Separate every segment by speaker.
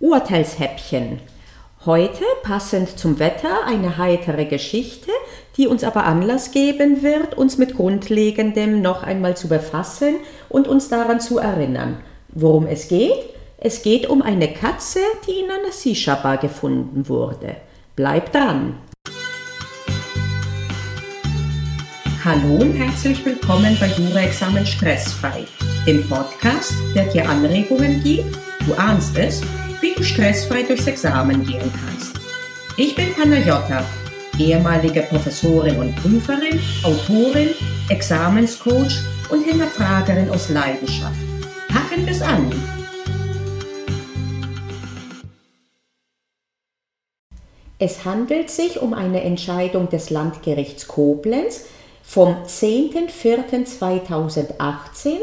Speaker 1: Urteilshäppchen. Heute, passend zum Wetter, eine heitere Geschichte, die uns aber Anlass geben wird, uns mit Grundlegendem noch einmal zu befassen und uns daran zu erinnern. Worum es geht? Es geht um eine Katze, die in einer Shisha-Bar gefunden wurde. Bleibt dran! Hallo und herzlich willkommen bei Jura-Examen Stressfrei, dem Podcast, der dir Anregungen gibt, du ahnst es, wie du stressfrei durchs Examen gehen kannst. Ich bin Panayota, ehemalige Professorin und Prüferin, Autorin, Examenscoach und Hinterfragerin aus Leidenschaft. Packen wir's an! Es handelt sich um eine Entscheidung des Landgerichts Koblenz, vom 10.04.2018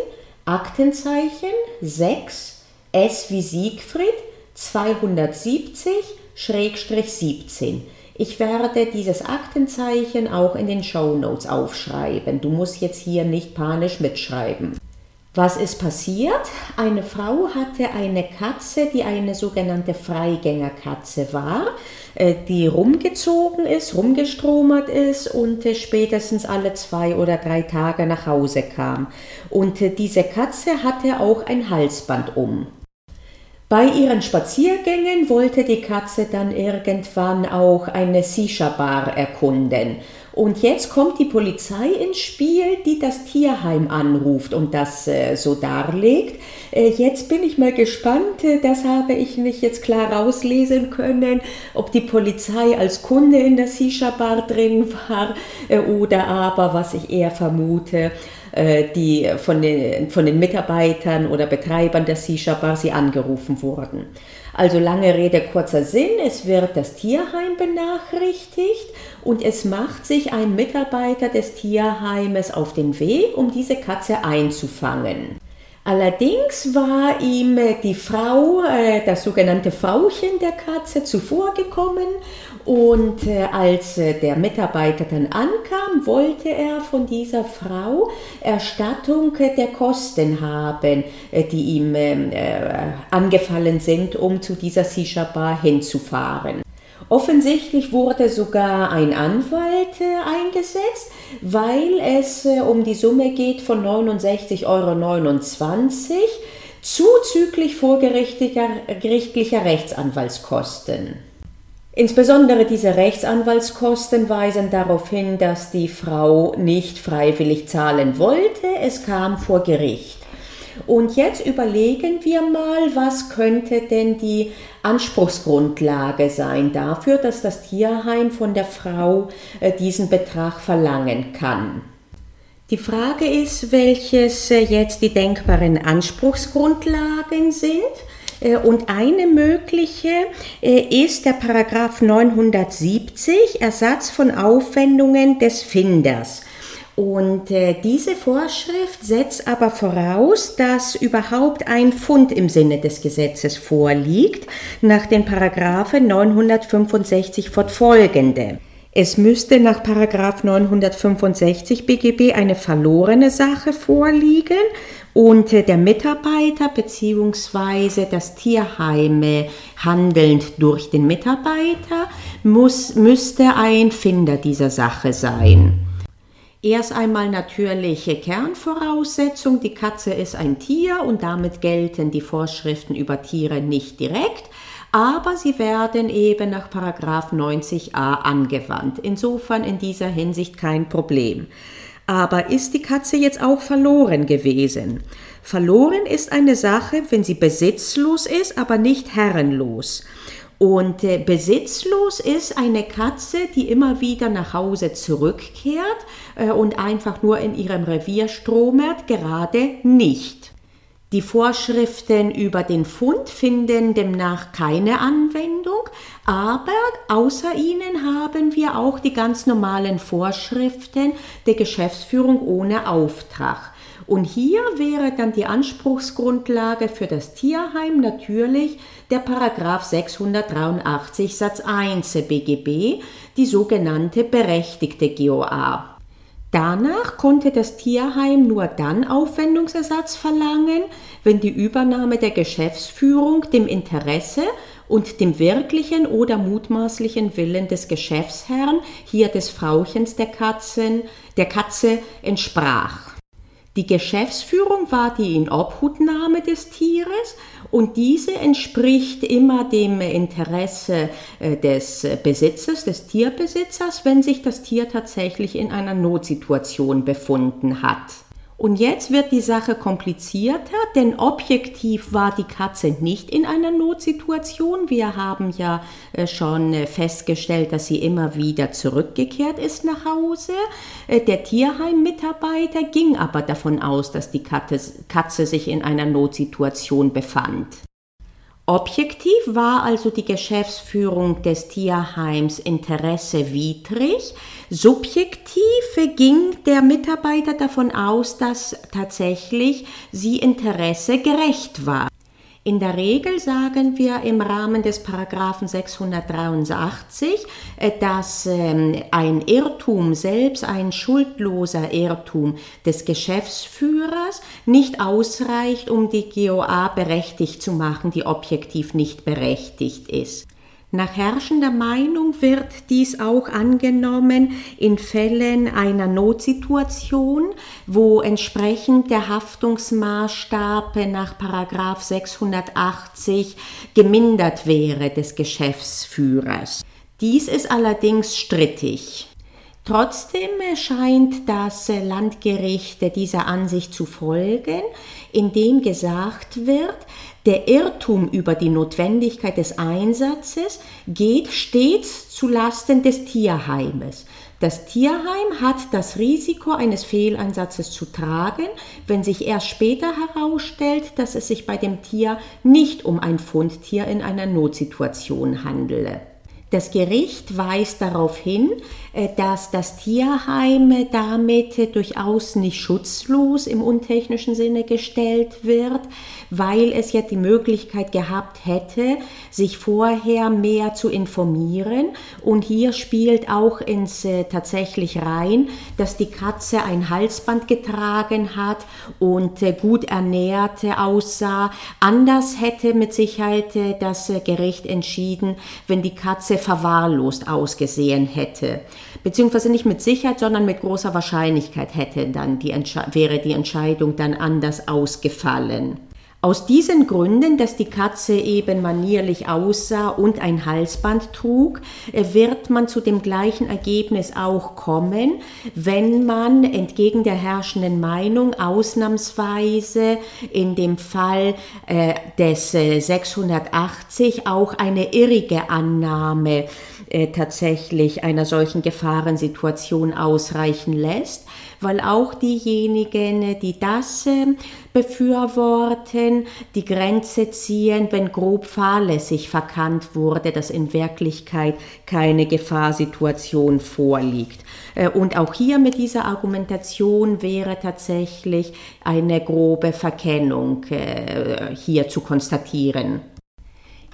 Speaker 1: Aktenzeichen 6 S wie Siegfried 270-17. Ich werde dieses Aktenzeichen auch in den Show Notes aufschreiben. Du musst jetzt hier nicht panisch mitschreiben. Was ist passiert? Eine Frau hatte eine Katze, die eine sogenannte Freigängerkatze war, äh, die rumgezogen ist, rumgestromert ist und äh, spätestens alle zwei oder drei Tage nach Hause kam. Und äh, diese Katze hatte auch ein Halsband um. Bei ihren Spaziergängen wollte die Katze dann irgendwann auch eine Shisha-Bar erkunden. Und jetzt kommt die Polizei ins Spiel, die das Tierheim anruft und das äh, so darlegt. Äh, jetzt bin ich mal gespannt, äh, das habe ich nicht jetzt klar rauslesen können, ob die Polizei als Kunde in der Shisha-Bar drin war äh, oder aber, was ich eher vermute, äh, die von den, von den Mitarbeitern oder Betreibern der Shisha-Bar sie angerufen wurden. Also lange Rede, kurzer Sinn, es wird das Tierheim benachrichtigt und es macht sich ein Mitarbeiter des Tierheimes auf den Weg, um diese Katze einzufangen. Allerdings war ihm die Frau, äh, das sogenannte Frauchen der Katze, zuvorgekommen und äh, als äh, der Mitarbeiter dann ankam, wollte er von dieser Frau Erstattung der Kosten haben, die ihm ähm, angefallen sind, um zu dieser Shisha-Bar hinzufahren. Offensichtlich wurde sogar ein Anwalt eingesetzt, weil es äh, um die Summe geht von 69,29 Euro zuzüglich vorgerichtlicher Rechtsanwaltskosten. Insbesondere diese Rechtsanwaltskosten weisen darauf hin, dass die Frau nicht freiwillig zahlen wollte. Es kam vor Gericht. Und jetzt überlegen wir mal, was könnte denn die Anspruchsgrundlage sein dafür, dass das Tierheim von der Frau äh, diesen Betrag verlangen kann. Die Frage ist, welches äh, jetzt die denkbaren Anspruchsgrundlagen sind. Äh, und eine mögliche ist der Paragraph 970 Ersatz von Aufwendungen des Finders. Und äh, diese Vorschrift setzt aber voraus, dass überhaupt ein Fund im Sinne des Gesetzes vorliegt, nach den Paragraphen 965 fortfolgende. Es müsste nach Paragraph 965 BGB eine verlorene Sache vorliegen und äh, der Mitarbeiter bzw. das Tierheim handelnd durch den Mitarbeiter muss, müsste ein Finder dieser Sache sein. Erst einmal natürliche Kernvoraussetzung, die Katze ist ein Tier und damit gelten die Vorschriften über Tiere nicht direkt, aber sie werden eben nach 90a angewandt. Insofern in dieser Hinsicht kein Problem. Aber ist die Katze jetzt auch verloren gewesen? Verloren ist eine Sache, wenn sie besitzlos ist, aber nicht herrenlos. Und äh, besitzlos ist eine Katze, die immer wieder nach Hause zurückkehrt äh, und einfach nur in ihrem Revier stromert, gerade nicht. Die Vorschriften über den Fund finden demnach keine Anwendung, aber außer ihnen haben wir auch die ganz normalen Vorschriften der Geschäftsführung ohne Auftrag. Und hier wäre dann die Anspruchsgrundlage für das Tierheim natürlich der Paragraph 683 Satz 1 BGB, die sogenannte berechtigte GOA. Danach konnte das Tierheim nur dann Aufwendungsersatz verlangen, wenn die Übernahme der Geschäftsführung dem Interesse und dem wirklichen oder mutmaßlichen Willen des Geschäftsherrn, hier des Frauchens der Katzen, der Katze entsprach. Die Geschäftsführung war die Inobhutnahme des Tieres und diese entspricht immer dem Interesse äh, des Besitzers, des Tierbesitzers, wenn sich das Tier tatsächlich in einer Notsituation befunden hat. Und jetzt wird die Sache komplizierter, denn objektiv war die Katze nicht in einer Notsituation. Wir haben ja äh, schon äh, festgestellt, dass sie immer wieder zurückgekehrt ist nach Hause. Äh, der Tierheim-Mitarbeiter ging aber davon aus, dass die Katze sich in einer Notsituation befand. Objektiv war also die Geschäftsführung des Tierheims Interesse widrig. Subjektiv ging der Mitarbeiter davon aus, dass tatsächlich sie Interesse gerecht war. In der Regel sagen wir im Rahmen des Paragraphen 683, äh, dass ähm, ein Irrtum, selbst ein schuldloser Irrtum des Geschäftsführers nicht ausreicht, um die GOA berechtigt zu machen, die objektiv nicht berechtigt ist. Nach herrschender Meinung wird dies auch angenommen in Fällen einer Notsituation, wo entsprechend der Haftungsmaßstab nach 680 gemindert wäre des Geschäftsführers. Dies ist allerdings strittig. Trotzdem scheint das Landgericht dieser Ansicht zu folgen, indem gesagt wird, der Irrtum über die Notwendigkeit des Einsatzes geht stets zu Lasten des Tierheimes. Das Tierheim hat das Risiko eines Fehleinsatzes zu tragen, wenn sich erst später herausstellt, dass es sich bei dem Tier nicht um ein Fundtier in einer Notsituation handele. Das Gericht weist darauf hin, äh, dass das Tierheim damit durchaus nicht schutzlos im untechnischen Sinne gestellt wird, weil es ja die Möglichkeit gehabt hätte, sich vorher mehr zu informieren. Und hier spielt auch ins äh, tatsächlich rein, dass die Katze ein Halsband getragen hat und äh, gut ernährt aussah. Anders hätte mit Sicherheit das Gericht entschieden, wenn die Katze verwahrlost ausgesehen hätte. Beziehungsweise nicht mit Sicherheit, sondern mit großer Wahrscheinlichkeit hätte dann die wäre die Entscheidung dann anders ausgefallen. Aus diesen Gründen, dass die Katze eben manierlich aussah und ein Halsband trug, äh, wird man zu dem gleichen Ergebnis auch kommen, wenn man entgegen der herrschenden Meinung ausnahmsweise in dem Fall äh, des 680 äh, auch eine irrige Annahme äh, tatsächlich einer solchen Gefahrensituation ausreichen lässt, weil auch diejenigen, die das äh, befürworten, die Grenze ziehen, wenn grob fahrlässig verkannt wurde, dass in Wirklichkeit keine Gefahrsituation vorliegt. Äh, und auch hier mit dieser Argumentation wäre tatsächlich eine grobe Verkennung äh, hier zu konstatieren.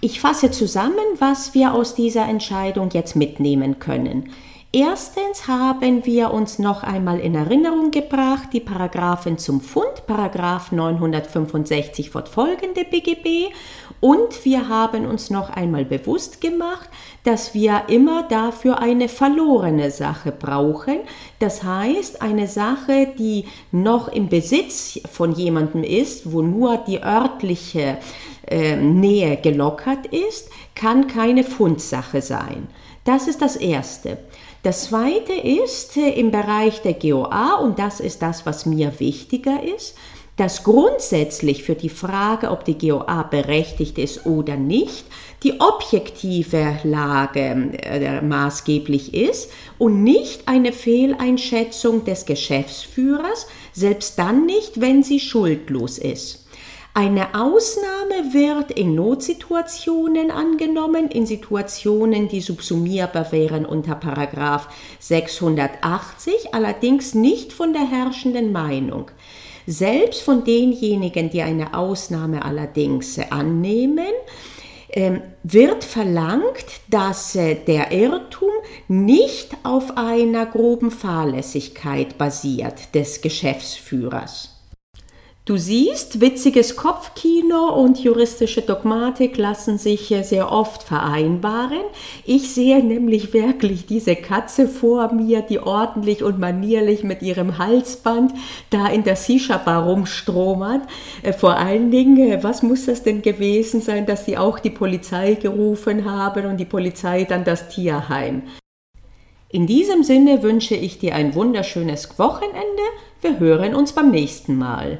Speaker 1: Ich fasse zusammen, was wir aus dieser Entscheidung jetzt mitnehmen können. Erstens haben wir uns noch einmal in Erinnerung gebracht die Paragraphen zum Fund, Paragraph 965 fortfolgende BGB und wir haben uns noch einmal bewusst gemacht, dass wir immer dafür eine verlorene Sache brauchen. Das heißt, eine Sache, die noch im Besitz von jemandem ist, wo nur die örtliche äh, Nähe gelockert ist, kann keine Fundsache sein. Das ist das Erste. Das Zweite ist äh, im Bereich der GOA, und das ist das, was mir wichtiger ist, dass grundsätzlich für die Frage, ob die GOA berechtigt ist oder nicht, die objektive Lage äh, maßgeblich ist und nicht eine Fehleinschätzung des Geschäftsführers, selbst dann nicht, wenn sie schuldlos ist. Eine Ausnahme wird in Notsituationen angenommen, in Situationen, die subsumierbar wären unter Paragraph 680, allerdings nicht von der herrschenden Meinung. Selbst von denjenigen, die eine Ausnahme allerdings annehmen, ähm, wird verlangt, dass äh, der Irrtum nicht auf einer groben Fahrlässigkeit basiert des Geschäftsführers. Du siehst, witziges Kopfkino und juristische Dogmatik lassen sich sehr oft vereinbaren. Ich sehe nämlich wirklich diese Katze vor mir, die ordentlich und manierlich mit ihrem Halsband da in der Sisha-Bar rumstromert. Äh, vor allen Dingen, äh, was muss das denn gewesen sein, dass sie auch die Polizei gerufen haben und die Polizei dann das Tierheim? In diesem Sinne wünsche ich dir ein wunderschönes Wochenende. Wir hören uns beim nächsten Mal.